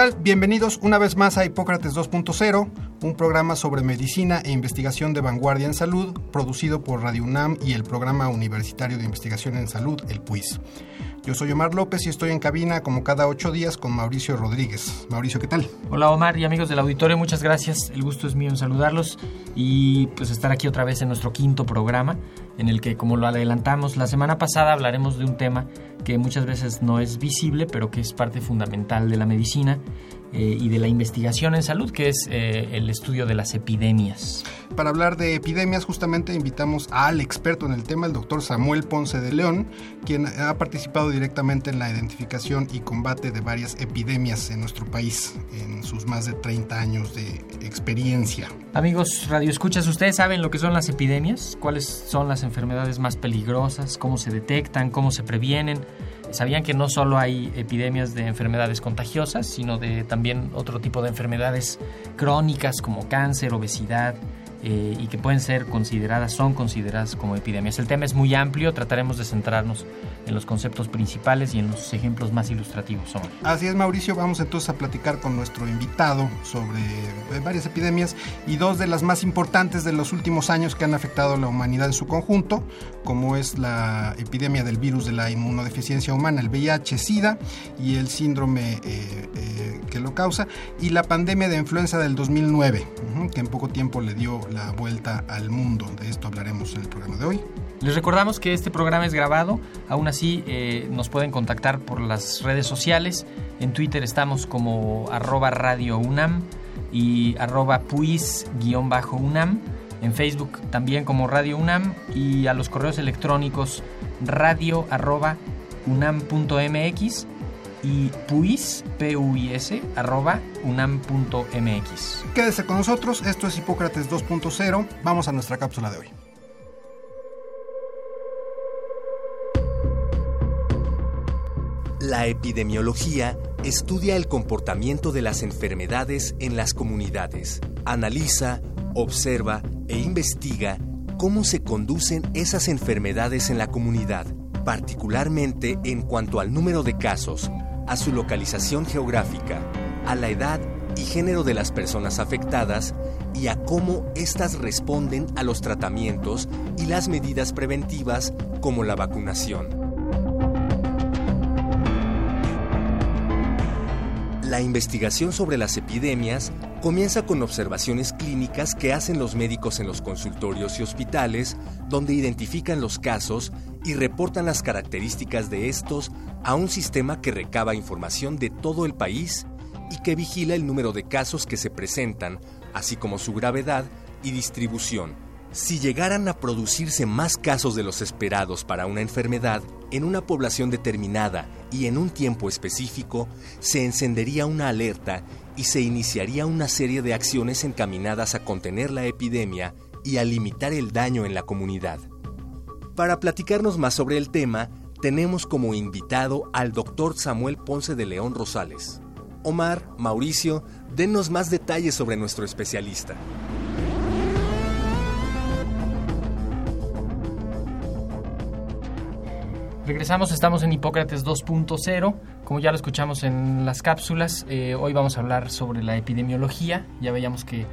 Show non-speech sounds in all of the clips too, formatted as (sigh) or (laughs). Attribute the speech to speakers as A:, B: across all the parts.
A: Tal? Bienvenidos una vez más a Hipócrates 2.0, un programa sobre medicina e investigación de vanguardia en salud, producido por Radio UNAM y el Programa Universitario de Investigación en Salud, el PUIS. Yo soy Omar López y estoy en cabina como cada ocho días con Mauricio Rodríguez. Mauricio, ¿qué tal?
B: Hola Omar y amigos del auditorio, muchas gracias. El gusto es mío en saludarlos y pues estar aquí otra vez en nuestro quinto programa en el que como lo adelantamos la semana pasada hablaremos de un tema que muchas veces no es visible pero que es parte fundamental de la medicina eh, y de la investigación en salud, que es eh, el estudio de las epidemias.
A: Para hablar de epidemias, justamente invitamos al experto en el tema, el doctor Samuel Ponce de León, quien ha participado directamente en la identificación y combate de varias epidemias en nuestro país en sus más de 30 años de experiencia.
B: Amigos Radio Escuchas, ¿ustedes saben lo que son las epidemias? ¿Cuáles son las enfermedades más peligrosas? ¿Cómo se detectan? ¿Cómo se previenen? ¿Sabían que no solo hay epidemias de enfermedades contagiosas, sino de también otro tipo de enfermedades crónicas como cáncer, obesidad, eh, y que pueden ser consideradas, son consideradas como epidemias. El tema es muy amplio, trataremos de centrarnos en los conceptos principales y en los ejemplos más ilustrativos. Omar.
A: Así es, Mauricio, vamos entonces a platicar con nuestro invitado sobre eh, varias epidemias y dos de las más importantes de los últimos años que han afectado a la humanidad en su conjunto, como es la epidemia del virus de la inmunodeficiencia humana, el VIH-Sida y el síndrome eh, que lo causa, y la pandemia de influenza del 2009, ujú, que en poco tiempo le dio la vuelta al mundo. De esto hablaremos en el programa de hoy.
B: Les recordamos que este programa es grabado, aún así eh, nos pueden contactar por las redes sociales. En Twitter estamos como arroba radio UNAM y arroba puis-UNAM. En Facebook también como Radio UNAM y a los correos electrónicos radio arroba unam.mx y puis, P-U-I-S, arroba unam.mx.
A: Quédese con nosotros, esto es Hipócrates 2.0, vamos a nuestra cápsula de hoy.
C: La epidemiología estudia el comportamiento de las enfermedades en las comunidades. Analiza, observa e investiga cómo se conducen esas enfermedades en la comunidad, particularmente en cuanto al número de casos, a su localización geográfica, a la edad y género de las personas afectadas y a cómo éstas responden a los tratamientos y las medidas preventivas como la vacunación. La investigación sobre las epidemias comienza con observaciones clínicas que hacen los médicos en los consultorios y hospitales, donde identifican los casos y reportan las características de estos a un sistema que recaba información de todo el país y que vigila el número de casos que se presentan, así como su gravedad y distribución. Si llegaran a producirse más casos de los esperados para una enfermedad en una población determinada y en un tiempo específico, se encendería una alerta y se iniciaría una serie de acciones encaminadas a contener la epidemia y a limitar el daño en la comunidad. Para platicarnos más sobre el tema, tenemos como invitado al doctor Samuel Ponce de León Rosales. Omar, Mauricio, denos más detalles sobre nuestro especialista.
B: Regresamos, estamos en Hipócrates 2.0, como ya lo escuchamos en las cápsulas, eh, hoy vamos a hablar sobre la epidemiología, ya veíamos que,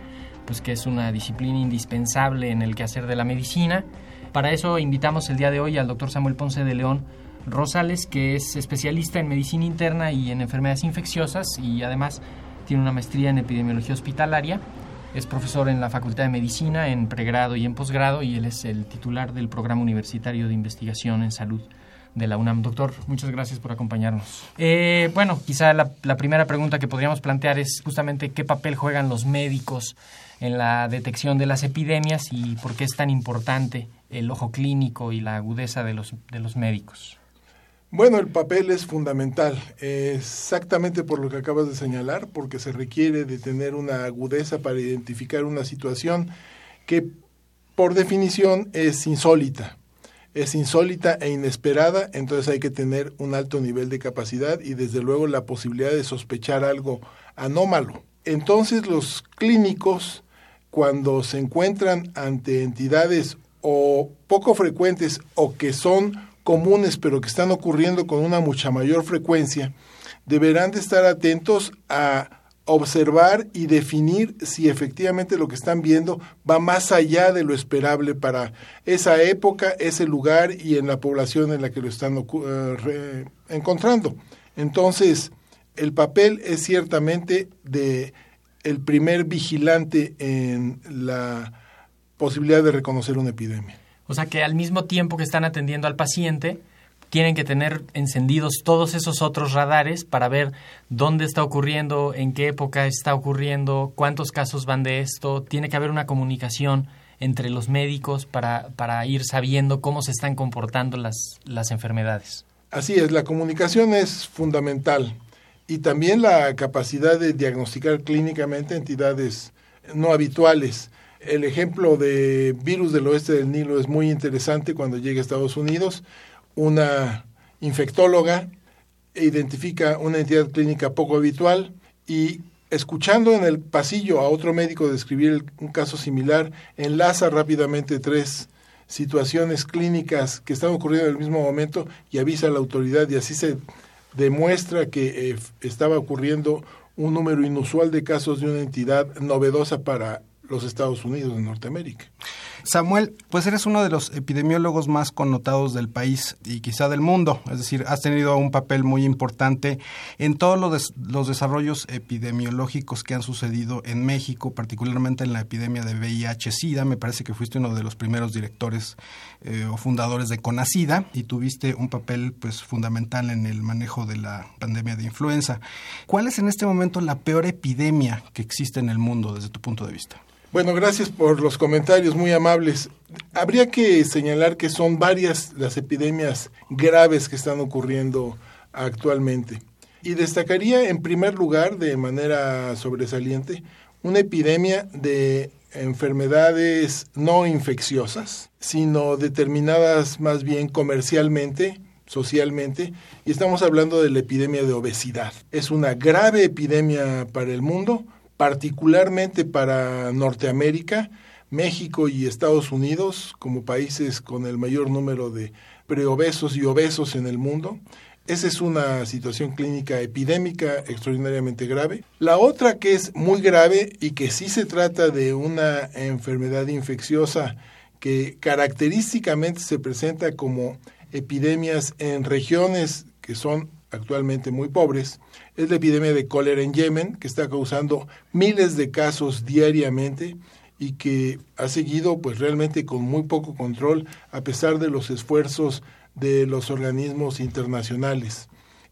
B: pues, que es una disciplina indispensable en el quehacer de la medicina. Para eso invitamos el día de hoy al doctor Samuel Ponce de León Rosales, que es especialista en medicina interna y en enfermedades infecciosas y además tiene una maestría en epidemiología hospitalaria. Es profesor en la Facultad de Medicina en pregrado y en posgrado y él es el titular del Programa Universitario de Investigación en Salud de la UNAM. Doctor, muchas gracias por acompañarnos. Eh, bueno, quizá la, la, primera pregunta que podríamos plantear es justamente qué papel juegan los médicos en la detección de las epidemias y por qué es tan importante el ojo clínico y la agudeza de los, de los médicos.
D: Bueno, el papel es fundamental, exactamente por lo que acabas de señalar, porque se requiere de tener una agudeza para identificar una situación que por definición es insólita. Es insólita e inesperada, entonces hay que tener un alto nivel de capacidad y desde luego la posibilidad de sospechar algo anómalo. Entonces los clínicos, cuando se encuentran ante entidades o poco frecuentes o que son comunes pero que están ocurriendo con una mucha mayor frecuencia, deberán de estar atentos a observar y definir si efectivamente lo que están viendo va más allá de lo esperable para esa época, ese lugar y en la población en la que lo están uh, encontrando. Entonces, el papel es ciertamente de el primer vigilante en la posibilidad de reconocer una epidemia.
B: O sea que al mismo tiempo que están atendiendo al paciente, tienen que tener encendidos todos esos otros radares para ver dónde está ocurriendo, en qué época está ocurriendo, cuántos casos van de esto. Tiene que haber una comunicación entre los médicos para, para ir sabiendo cómo se están comportando las, las enfermedades.
D: Así es, la comunicación es fundamental y también la capacidad de diagnosticar clínicamente entidades no habituales. El ejemplo de virus del oeste del Nilo es muy interesante cuando llega a Estados Unidos una infectóloga identifica una entidad clínica poco habitual y escuchando en el pasillo a otro médico describir un caso similar, enlaza rápidamente tres situaciones clínicas que están ocurriendo en el mismo momento y avisa a la autoridad y así se demuestra que eh, estaba ocurriendo un número inusual de casos de una entidad novedosa para los Estados Unidos de Norteamérica.
A: Samuel, pues eres uno de los epidemiólogos más connotados del país y quizá del mundo, es decir, has tenido un papel muy importante en todos los, desarrollos epidemiológicos que han sucedido en México, particularmente en la epidemia de VIH-Sida. Me parece que fuiste uno de los primeros directores eh, o fundadores de CONACIDA y tuviste un papel pues fundamental en el manejo de la pandemia de influenza. ¿Cuál es en este momento la peor epidemia que existe en el mundo desde tu punto de vista?
D: Bueno, gracias por los comentarios muy amables. Habría que señalar que son varias las epidemias graves que están ocurriendo actualmente. Y destacaría en primer lugar, de manera sobresaliente, una epidemia de enfermedades no infecciosas, sino determinadas más bien comercialmente, socialmente, y estamos hablando de la epidemia de obesidad. Es una grave epidemia para el mundo, particularmente para Norteamérica, México y Estados Unidos como países con el mayor número de preobesos y obesos en el mundo. Esa es una situación clínica epidémica extraordinariamente grave. La otra que es muy grave y que sí se trata de una enfermedad infecciosa que característicamente se presenta como epidemias en regiones que son actualmente muy pobres, es la epidemia de cólera en Yemen, que está causando miles de casos diariamente y que ha seguido pues realmente con muy poco control a pesar de los esfuerzos de los organismos internacionales.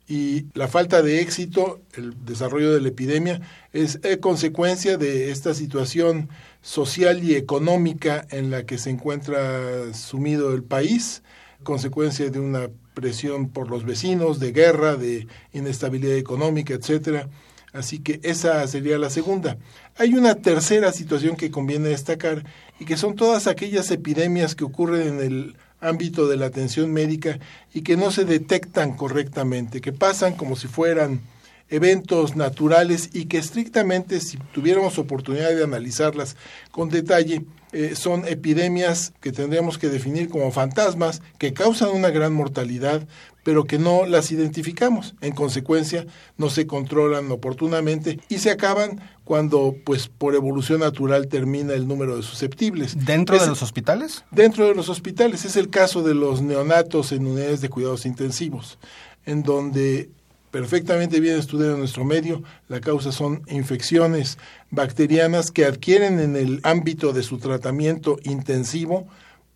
D: Y la falta de éxito, el desarrollo de la epidemia, es eh, consecuencia de esta situación social y económica en la que se encuentra sumido el país, consecuencia de una presión por los vecinos, de guerra, de inestabilidad económica, etcétera. Así que esa sería la segunda. Hay una tercera situación que conviene destacar y que son todas aquellas epidemias que ocurren en el ámbito de la atención médica y que no se detectan correctamente, que pasan como si fueran eventos naturales y que estrictamente, si tuviéramos oportunidad de analizarlas con detalle, eh, son epidemias que tendríamos que definir como fantasmas que causan una gran mortalidad, pero que no las identificamos. En consecuencia, no se controlan oportunamente y se acaban cuando, pues, por evolución natural termina el número de susceptibles.
A: ¿Dentro de los hospitales?
D: Dentro de los hospitales. Es el caso de los neonatos en unidades de cuidados intensivos, en donde perfectamente bien estudiado en nuestro medio. La causa son infecciones bacterianas que adquieren en el ámbito de su tratamiento intensivo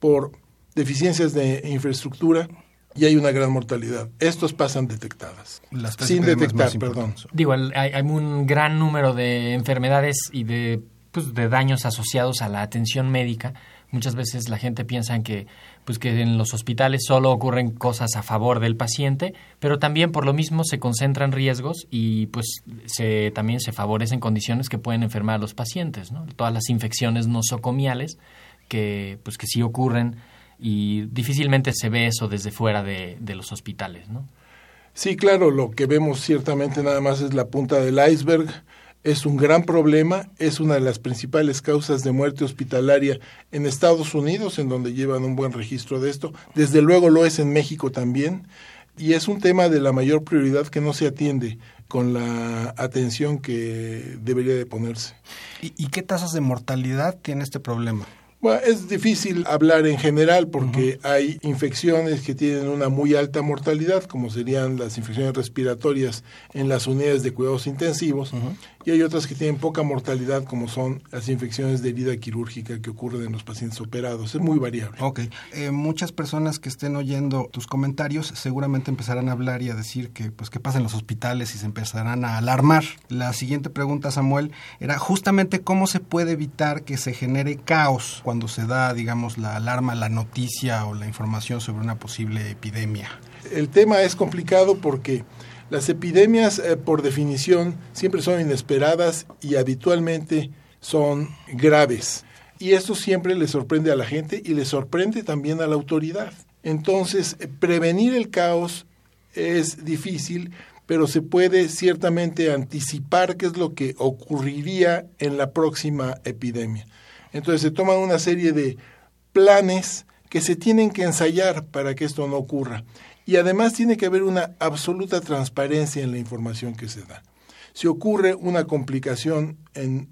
D: por deficiencias de infraestructura y hay una gran mortalidad. Estos pasan detectadas. sin detectar, perdón.
B: Digo, hay, un gran número de enfermedades y de, pues, de daños asociados a la atención médica. Muchas veces la gente piensa en que pues que en los hospitales solo ocurren cosas a favor del paciente, pero también por lo mismo se concentran riesgos y pues se, también se favorecen condiciones que pueden enfermar a los pacientes, ¿no? Todas las infecciones nosocomiales que, pues, que sí ocurren y difícilmente se ve eso desde fuera de, de los hospitales, ¿no?
D: Sí, claro, lo que vemos ciertamente nada más es la punta del iceberg. Es un gran problema, es una de las principales causas de muerte hospitalaria en Estados Unidos, en donde llevan un buen registro de esto. Desde luego lo es en México también. Y es un tema de la mayor prioridad que no se atiende con la atención que debería de ponerse.
A: ¿Y, y qué tasas de mortalidad tiene este problema?
D: Bueno, es difícil hablar en general porque hay infecciones que tienen una muy alta mortalidad, como serían las infecciones respiratorias en las unidades de cuidados intensivos, y hay otras que tienen poca mortalidad, como son las infecciones de herida quirúrgica que ocurren en los pacientes operados. Es muy variable.
A: Ok. Eh, muchas personas que estén oyendo tus comentarios seguramente empezarán a hablar y a decir que, pues, qué pasa en los hospitales y se empezarán a alarmar. La siguiente pregunta, Samuel, era justamente cómo se puede evitar que se genere caos cuando se da, digamos, la alarma, la noticia o la información sobre una posible epidemia.
D: El tema es complicado porque las epidemias, eh, por definición, siempre son inesperadas y habitualmente son graves. Y esto siempre le sorprende a la gente y le sorprende también a la autoridad. Entonces, eh, prevenir el caos es difícil, pero se puede ciertamente anticipar qué es lo que ocurriría en la próxima epidemia. Entonces se toman una serie de planes que se tienen que ensayar para que esto no ocurra. Y además tiene que haber una absoluta transparencia en la información que se da. Si ocurre una complicación en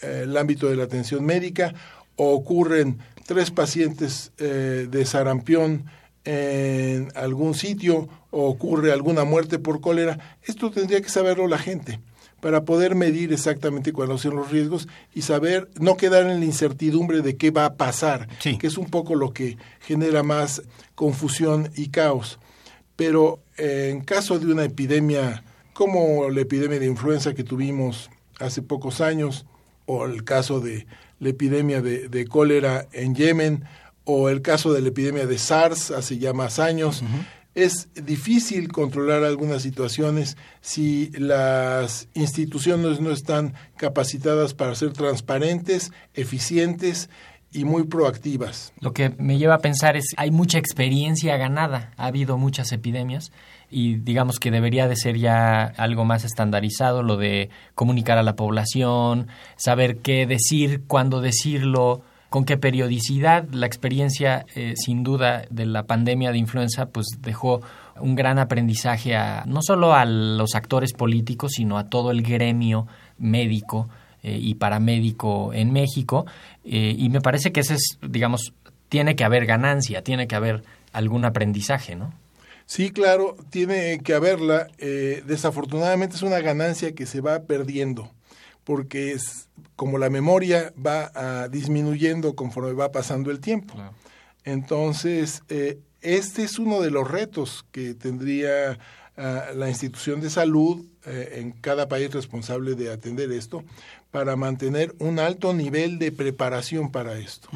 D: eh, el ámbito de la atención médica o ocurren tres pacientes eh, de sarampión en algún sitio o ocurre alguna muerte por cólera, esto tendría que saberlo la gente para poder medir exactamente cuáles son los riesgos y saber, no quedar en la incertidumbre de qué va a pasar,
A: Sí.
D: que es un poco lo que genera más confusión y caos. Pero eh, en caso de una epidemia como la epidemia de influenza que tuvimos hace pocos años, o el caso de la epidemia de, de cólera en Yemen, o el caso de la epidemia de SARS hace ya más años, es difícil controlar algunas situaciones si las instituciones no están capacitadas para ser transparentes, eficientes y muy proactivas.
B: Lo que me lleva a pensar es, hay mucha experiencia ganada, ha habido muchas epidemias y digamos que debería de ser ya algo más estandarizado, lo de comunicar a la población, saber qué decir, cuándo decirlo, con qué periodicidad. La experiencia, eh, sin duda, de la pandemia de influenza, pues dejó un gran aprendizaje a, no solo a los actores políticos, sino a todo el gremio médico eh, y paramédico en México. Eh, y me parece que ese es, digamos, tiene que haber ganancia, tiene que haber algún aprendizaje, ¿no?
D: Sí, claro, tiene que haberla. Eh, desafortunadamente es una ganancia que se va perdiendo, porque es como la memoria va ah, disminuyendo conforme va pasando el tiempo. Entonces, eh, este es uno de los retos que tendría la institución de salud eh, en cada país responsable de atender esto para mantener un alto nivel de preparación para esto.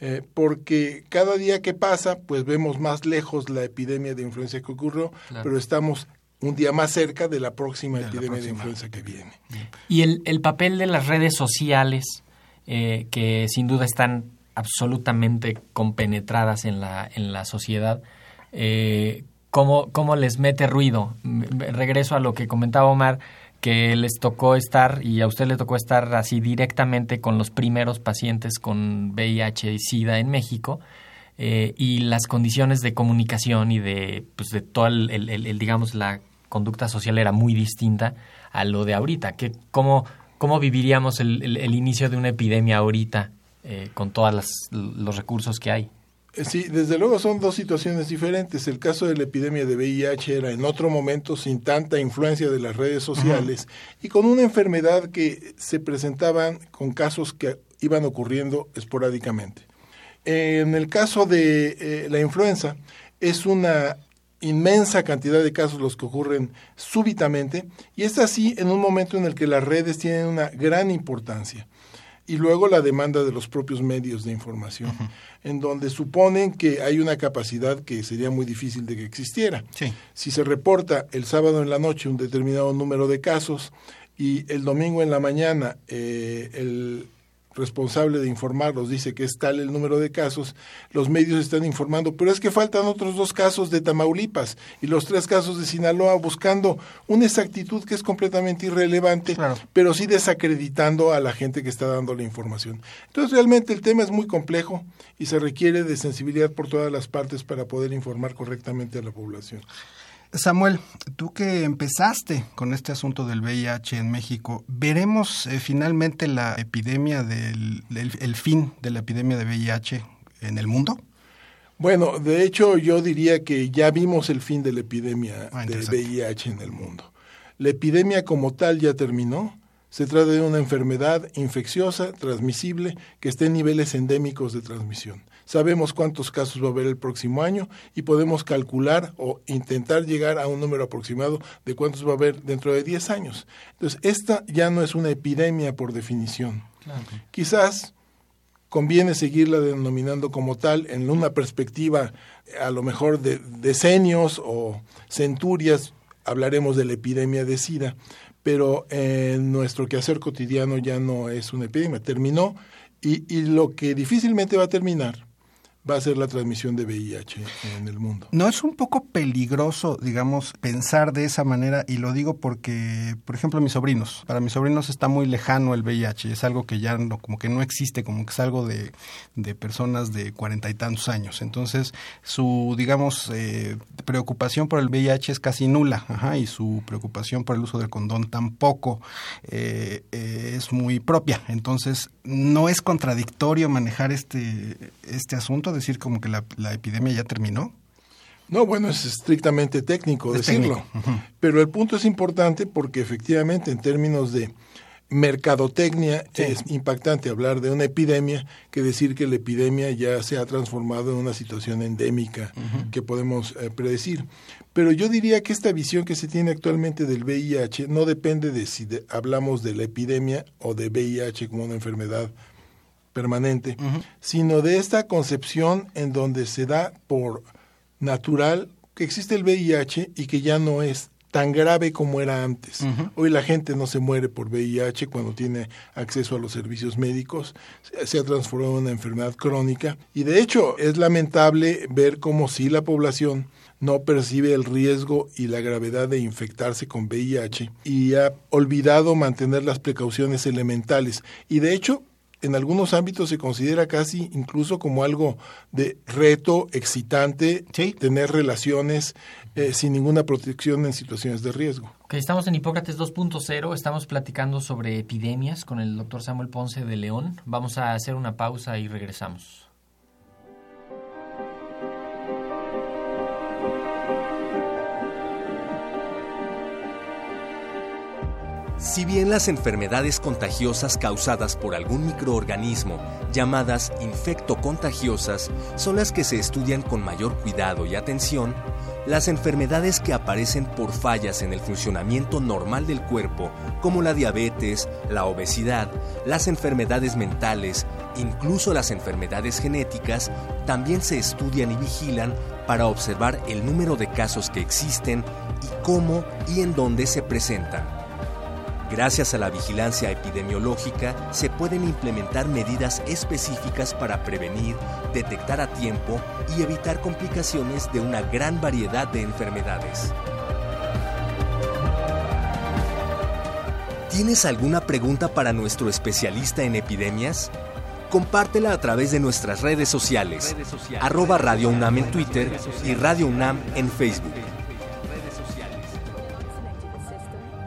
D: Eh, porque cada día que pasa, pues vemos más lejos la epidemia de influenza que ocurrió,
B: Claro.
D: pero estamos un día más cerca de la próxima
A: De la
D: epidemia de influenza que viene.
B: Y el, el papel de las redes sociales, eh, que sin duda están absolutamente compenetradas en la, en la sociedad, eh, ¿cómo, ¿cómo les mete ruido? Regreso a lo que comentaba Omar, que les tocó estar, y a usted le tocó estar así directamente con los primeros pacientes con VIH y SIDA en México, eh, y las condiciones de comunicación y de, pues, de toda, el, digamos, la conducta social era muy distinta a lo de ahorita. Que, ¿cómo, ¿Cómo viviríamos el, el- el inicio de una epidemia ahorita eh, con todos los recursos que hay?
D: Eh, Sí, desde luego son dos situaciones diferentes. El caso de la epidemia de VIH era en otro momento sin tanta influencia de las redes sociales y con una enfermedad que se presentaban con casos que iban ocurriendo esporádicamente. En el caso de eh, la influenza, es una inmensa cantidad de casos los que ocurren súbitamente y es así en un momento en el que las redes tienen una gran importancia y luego la demanda de los propios medios de información, en donde suponen que hay una capacidad que sería muy difícil de que existiera.
A: Sí.
D: Si se reporta el sábado en la noche un determinado número de casos y el domingo en la mañana eh, el responsable de informarlos dice que es tal el número de casos, los medios están informando, pero es que faltan otros dos casos de Tamaulipas y los tres casos de Sinaloa buscando una exactitud que es completamente irrelevante,
A: Claro.
D: pero sí desacreditando a la gente que está dando la información. Entonces realmente el tema es muy complejo y se requiere de sensibilidad por todas las partes para poder informar correctamente a la población.
A: Samuel, tú que empezaste con este asunto del VIH en México, ¿veremos eh, finalmente la epidemia del el, el fin de la epidemia de VIH en el mundo?
D: Bueno, de hecho yo diría que ya vimos el fin de la epidemia
A: Ah,
D: de. VIH en el mundo. La epidemia como tal ya terminó. Se trata de una enfermedad infecciosa, transmisible, que está en niveles endémicos de transmisión. Sabemos cuántos casos va a haber el próximo año y podemos calcular o intentar llegar a un número aproximado de cuántos va a haber dentro de 10 años. Entonces, esta ya no es una epidemia por definición. Quizás conviene seguirla denominando como tal en una perspectiva a lo mejor de decenios o centurias, hablaremos de la epidemia de SIDA, pero en nuestro quehacer cotidiano ya no es una epidemia, terminó y, y lo que difícilmente va a terminar va a ser la transmisión de VIH en el mundo.
A: ¿No es un poco peligroso, digamos, pensar de esa manera? Y lo digo porque, por ejemplo, mis sobrinos, para mis sobrinos está muy lejano el VIH, es algo que ya no, como que no existe, como que es algo de, de personas de cuarenta y tantos años. Entonces, su, digamos, eh, preocupación por el VIH es casi nula, ajá, y su preocupación por el uso del condón tampoco eh, eh, es muy propia. Entonces, ¿no es contradictorio manejar este, este asunto? Decir como que la, la epidemia ya terminó.
D: No, bueno, es estrictamente técnico
A: Es
D: decirlo,
A: técnico,
D: pero el punto es importante porque efectivamente en términos de mercadotecnia
A: Sí.
D: es impactante hablar de una epidemia que decir que la epidemia ya se ha transformado en una situación endémica que podemos eh, predecir. Pero yo diría que esta visión que se tiene actualmente del VIH no depende de si de- hablamos de la epidemia o de VIH como una enfermedad permanente, sino de esta concepción en donde se da por natural que existe el VIH y que ya no es tan grave como era antes. Hoy la gente no se muere por VIH cuando tiene acceso a los servicios médicos, se- ha transformado en una enfermedad crónica y de hecho es lamentable ver cómo si la población no percibe el riesgo y la gravedad de infectarse con VIH y ha olvidado mantener las precauciones elementales. Y de hecho, en algunos ámbitos se considera casi incluso como algo de reto excitante
A: Sí.
D: tener relaciones eh, sin ninguna protección en situaciones de riesgo.
B: Estamos en Hipócrates 2.0, estamos platicando sobre epidemias con el doctor Samuel Ponce de León. Vamos a hacer una pausa y regresamos.
C: Si bien las enfermedades contagiosas causadas por algún microorganismo, llamadas infectocontagiosas, son las que se estudian con mayor cuidado y atención, las enfermedades que aparecen por fallas en el funcionamiento normal del cuerpo, como la diabetes, la obesidad, las enfermedades mentales, incluso las enfermedades genéticas, también se estudian y vigilan para observar el número de casos que existen y cómo y en dónde se presentan. Gracias a la vigilancia epidemiológica se pueden implementar medidas específicas para prevenir, detectar a tiempo y evitar complicaciones de una gran variedad de enfermedades. ¿Tienes alguna pregunta para nuestro especialista en epidemias? Compártela a través de nuestras redes sociales, arroba Radio UNAM en Twitter y Radio UNAM en Facebook.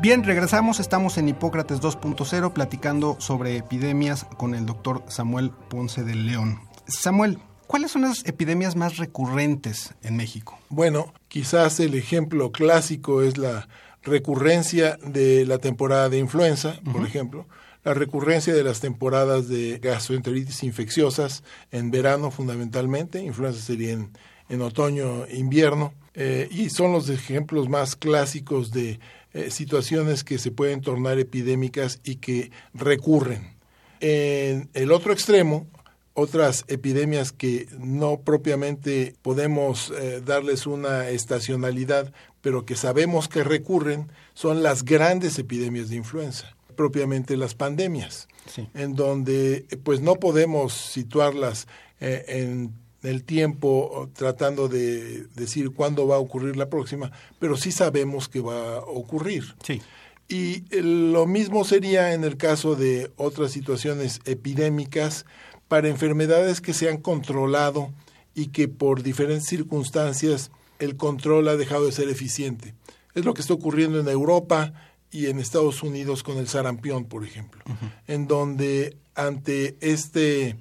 A: Bien, regresamos, estamos en Hipócrates 2.0 platicando sobre epidemias con el doctor Samuel Ponce de León. Samuel, ¿cuáles son las epidemias más recurrentes en México?
D: Bueno, quizás el ejemplo clásico es la recurrencia de la temporada de influenza, por ejemplo, la recurrencia de las temporadas de gastroenteritis infecciosas en verano fundamentalmente, influenza sería en, en otoño, invierno, eh, y son los ejemplos más clásicos de eh, situaciones que se pueden tornar epidémicas y que recurren. En el otro extremo, otras epidemias que no propiamente podemos eh, darles una estacionalidad, pero que sabemos que recurren, son las grandes epidemias de influenza. propiamente las pandemias,
A: Sí.
D: en donde pues no podemos situarlas eh, en el tiempo tratando de decir cuándo va a ocurrir la próxima, pero sí sabemos que va a ocurrir.
A: Sí.
D: Y eh, lo mismo sería en el caso de otras situaciones epidémicas para enfermedades que se han controlado y que por diferentes circunstancias el control ha dejado de ser eficiente. Es lo que está ocurriendo en Europa y en Estados Unidos con el sarampión, por ejemplo, en donde ante este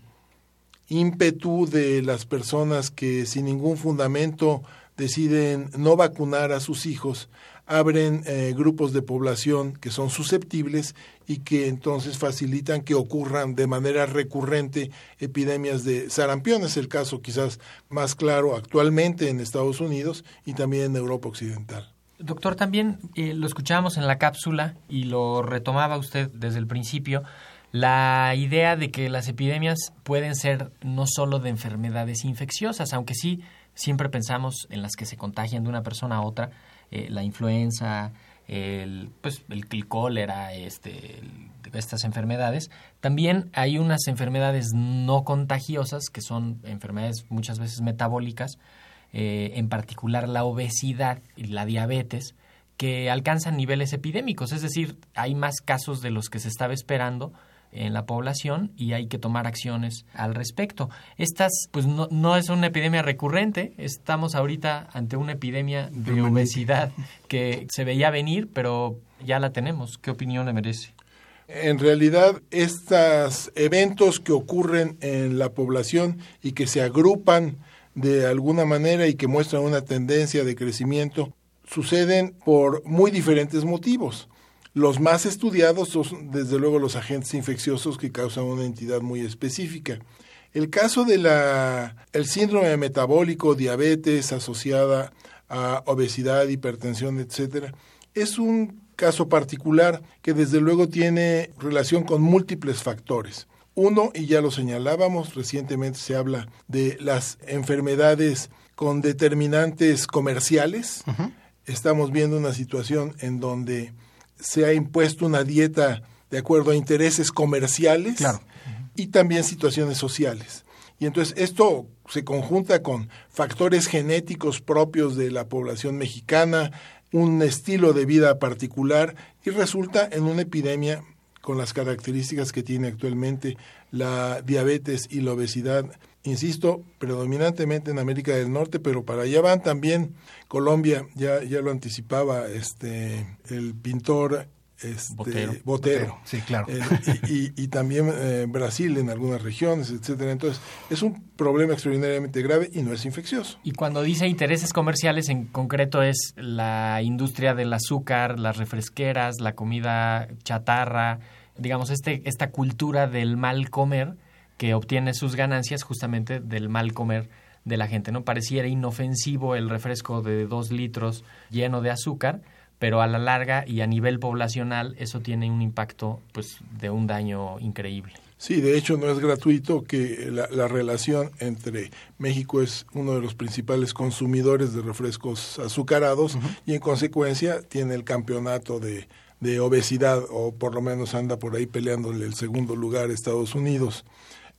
D: ímpetu de las personas que sin ningún fundamento deciden no vacunar a sus hijos, abren eh, grupos de población que son susceptibles y que entonces facilitan que ocurran de manera recurrente epidemias de sarampión. Es el caso quizás más claro actualmente en Estados Unidos y también en Europa Occidental.
B: Doctor, también eh, lo escuchábamos en la cápsula y lo retomaba usted desde el principio, la idea de que las epidemias pueden ser no solo de enfermedades infecciosas, aunque sí siempre pensamos en las que se contagian de una persona a otra, eh, la influenza, el, pues, el, cólera, este, estas enfermedades. También hay unas enfermedades no contagiosas, que son enfermedades muchas veces metabólicas, eh, en particular la obesidad y la diabetes, que alcanzan niveles epidémicos, es decir, hay más casos de los que se estaba esperando en la población y hay que tomar acciones al respecto. Estas, pues no, no es una epidemia recurrente, estamos ahorita ante una epidemia de obesidad que se veía venir, pero ya la tenemos. ¿Qué opinión le merece?
D: En realidad, estos eventos que ocurren en la población y que se agrupan de alguna manera y que muestran una tendencia de crecimiento, suceden por muy diferentes motivos. Los más estudiados son, desde luego, los agentes infecciosos que causan una entidad muy específica. El caso de la el síndrome metabólico, diabetes asociada a obesidad, hipertensión, etcétera, es un caso particular que desde luego tiene relación con múltiples factores. Uno, y ya lo señalábamos, recientemente se habla de las enfermedades con determinantes comerciales. Estamos viendo una situación en donde se ha impuesto una dieta de acuerdo a intereses comerciales
A: Claro.
D: y también situaciones sociales. Y entonces esto se conjunta con factores genéticos propios de la población mexicana, un estilo de vida particular y resulta en una epidemia con las características que tiene actualmente la diabetes y la obesidad, insisto, predominantemente en América del Norte, pero para allá van también Colombia, ya, ya lo anticipaba este el pintor este,
B: Botero.
D: Botero.
A: Sí, claro.
D: Eh, y, y- y también eh, Brasil en algunas regiones, etcétera. Entonces, es un problema extraordinariamente grave y no es infeccioso.
B: Y cuando dice intereses comerciales, en concreto es la industria del azúcar, las refresqueras, la comida chatarra, digamos, este, esta cultura del mal comer que obtiene sus ganancias justamente del mal comer de la gente. ¿no? Pareciera inofensivo el refresco de dos litros lleno de azúcar, pero a la larga y a nivel poblacional eso tiene un impacto pues de un daño increíble.
D: Sí, de hecho no es gratuito que la, la relación entre México es uno de los principales consumidores de refrescos azucarados y en consecuencia tiene el campeonato de, de obesidad o por lo menos anda por ahí peleándole el segundo lugar a Estados Unidos.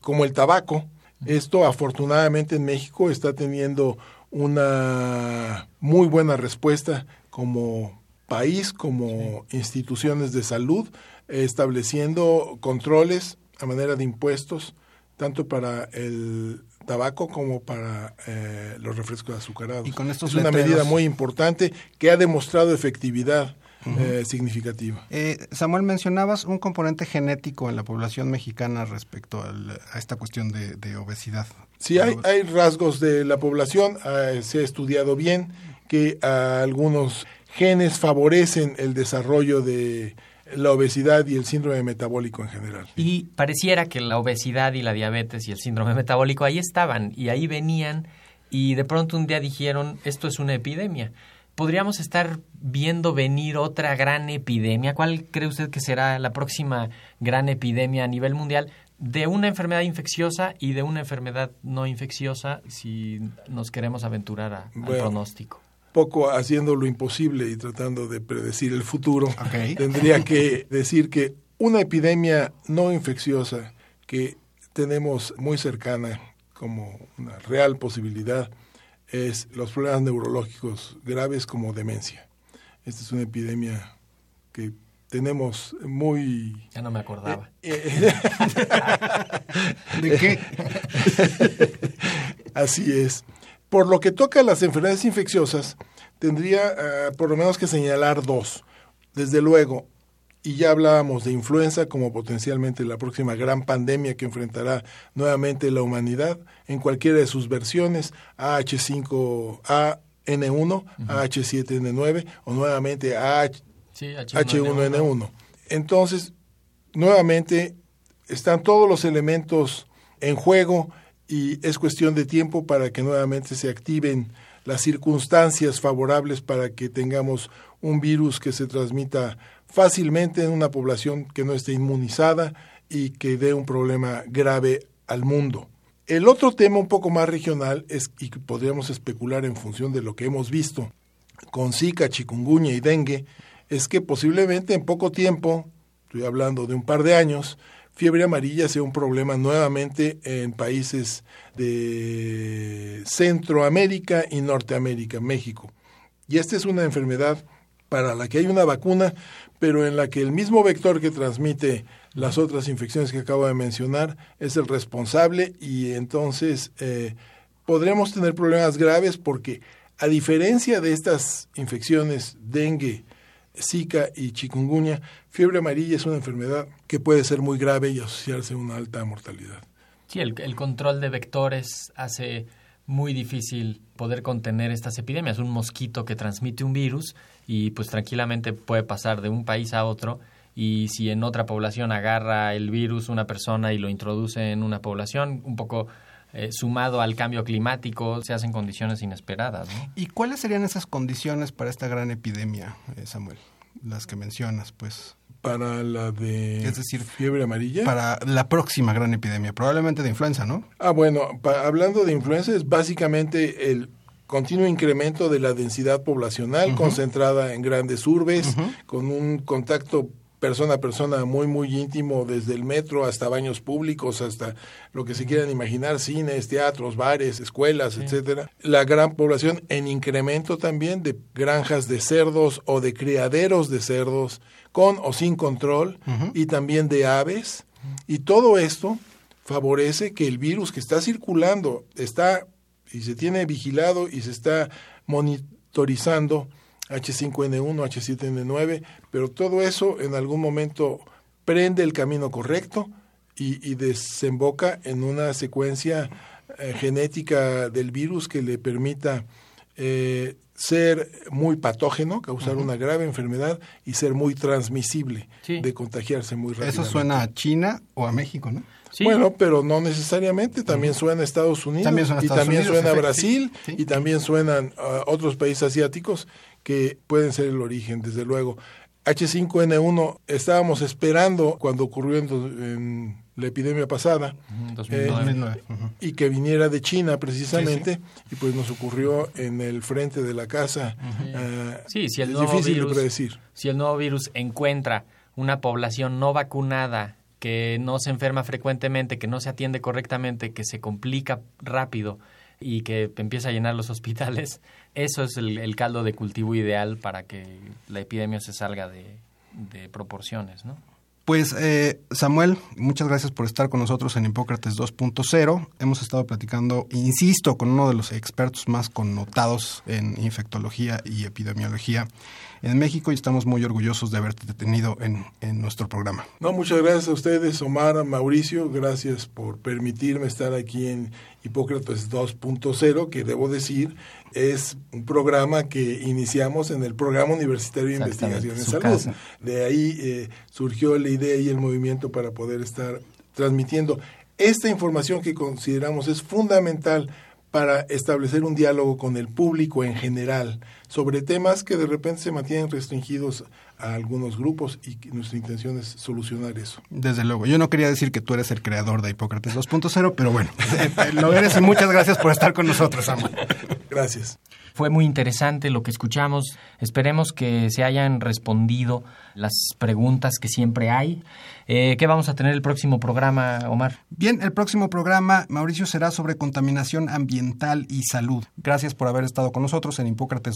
D: Como el tabaco, esto afortunadamente en México está teniendo una muy buena respuesta como país, como instituciones de salud, estableciendo controles a manera de impuestos, tanto para el tabaco como para eh, los refrescos azucarados.
A: Y con estos
D: es una medida muy importante que ha demostrado efectividad eh, significativa.
A: Eh, Samuel, mencionabas un componente genético en la población mexicana respecto al- a esta cuestión de, de obesidad.
D: Sí, hay, hay rasgos de la población, eh, se ha estudiado bien que ah, algunos genes favorecen el desarrollo de la obesidad y el síndrome metabólico en general.
B: Y pareciera que la obesidad y la diabetes y el síndrome metabólico ahí estaban y ahí venían y de pronto un día dijeron esto es una epidemia. ¿Podríamos estar viendo venir otra gran epidemia? ¿Cuál cree usted que será la próxima gran epidemia a nivel mundial de una enfermedad infecciosa y de una enfermedad no infecciosa si nos queremos aventurar a- al
D: Bueno.
B: pronóstico?
D: Poco haciendo lo imposible y tratando de predecir el futuro, (laughs) tendría que decir que Una epidemia no infecciosa que tenemos muy cercana como una real posibilidad es los problemas neurológicos graves como demencia. Esta es una epidemia que tenemos muy...
B: Ya no me acordaba.
D: Eh, (laughs)
A: ¿De qué?
D: Así es. Por lo que toca a las enfermedades infecciosas, tendría ah, por lo menos que señalar dos. Desde luego, y ya hablábamos de influenza como potencialmente la próxima gran pandemia que enfrentará nuevamente la humanidad en cualquiera de sus versiones, AH5, AN1, AH7N9 o nuevamente AH,
B: Sí,
D: H1N1. Entonces, nuevamente están todos los elementos en juego y es cuestión de tiempo para que nuevamente se activen las circunstancias favorables para que tengamos un virus que se transmita fácilmente en una población que no esté inmunizada y que dé un problema grave al mundo. El otro tema un poco más regional es, y podríamos especular en función de lo que hemos visto con Zika, chikungunya y dengue, es que posiblemente en poco tiempo, estoy hablando de un par de años, fiebre amarilla sea un problema nuevamente en países de Centroamérica y Norteamérica, México. Y esta es una enfermedad para la que hay una vacuna, pero en la que el mismo vector que transmite las otras infecciones que acabo de mencionar es el responsable y entonces eh, podremos tener problemas graves porque a diferencia de estas infecciones dengue, Zika y chikungunya, fiebre amarilla es una enfermedad que puede ser muy grave y asociarse a una alta mortalidad.
B: Sí, el, el control de vectores hace muy difícil poder contener estas epidemias. Un mosquito que transmite un virus y pues tranquilamente puede pasar de un país a otro y si en otra población agarra el virus una persona y lo introduce en una población, un poco eh, sumado al cambio climático, se hacen condiciones inesperadas. ¿no?
A: ¿Y cuáles serían esas condiciones para esta gran epidemia, eh, Samuel? Las que mencionas, pues.
D: Para la de
A: Es decir,
D: fiebre amarilla.
A: Para la próxima gran epidemia, probablemente de influenza, ¿no?
D: Ah, bueno, pa- hablando de influenza es básicamente el continuo incremento de la densidad poblacional concentrada en grandes urbes, con un contacto persona a persona muy, muy íntimo, desde el metro hasta baños públicos, hasta lo que se quieran imaginar, cines, teatros, bares, escuelas, etcétera. La gran población en incremento también de granjas de cerdos o de criaderos de cerdos, con o sin control, y también de aves. Y todo esto favorece que el virus que está circulando está y se tiene vigilado y se está monitorizando H5N1, H7N9, pero todo eso en algún momento prende el camino correcto y, y desemboca en una secuencia eh, genética del virus que le permita eh, ser muy patógeno, causar una grave enfermedad y ser muy transmisible,
B: Sí.
D: de contagiarse muy rápidamente.
A: Eso suena a China o a México, ¿no?
B: Sí,
D: Bueno, pero no necesariamente, también suena Estados Unidos
A: También suena
D: y también
A: Unidos,
D: suena
A: efecto,
D: Brasil
A: sí,
D: y también suenan a otros países asiáticos que pueden ser el origen, desde luego. H5N1 estábamos esperando cuando ocurrió en, la epidemia pasada
B: Ujú,
D: eh,
B: 2009.
A: 2009. ujú.
D: y que viniera de China precisamente y pues nos ocurrió en el frente de la casa. Ah,
B: Sí, si el
D: es
B: nuevo
D: difícil
B: virus-
D: de predecir.
B: si el nuevo virus encuentra una población no vacunada que no se enferma frecuentemente, que no se atiende correctamente, que se complica rápido y que empieza a llenar los (laughs) hospitales, eso es el, caldo de cultivo ideal para que la epidemia se salga de, de proporciones, ¿no?
A: Pues eh, Samuel, muchas gracias por estar con nosotros en Hipócrates 2.0. Hemos estado platicando, insisto, con uno de los expertos más connotados en infectología y epidemiología en México y estamos muy orgullosos de haberte tenido en, en nuestro programa.
D: No, muchas gracias a ustedes, Omar, Mauricio, gracias por permitirme estar aquí en Hipócrates 2.0, que debo decir es un programa que iniciamos en el Programa Universitario de Investigación en Salud.
B: casa.
D: De ahí eh, surgió la idea y el movimiento para poder estar transmitiendo esta información que consideramos es fundamental para establecer un diálogo con el público en general sobre temas que de repente se mantienen restringidos a algunos grupos y que nuestra intención es solucionar eso.
A: Desde luego, yo no quería decir que tú eres el creador de Hipócrates 2.0, pero bueno, (laughs) lo eres y muchas gracias por estar con nosotros, Samuel.
D: Gracias.
B: Fue muy interesante lo que escuchamos. Esperemos que se hayan respondido las preguntas que siempre hay. Eh, ¿Qué vamos a tener el próximo programa, Omar?
A: Bien, el próximo programa, Mauricio, será sobre contaminación ambiental y salud. Gracias por haber estado con nosotros en Hipócrates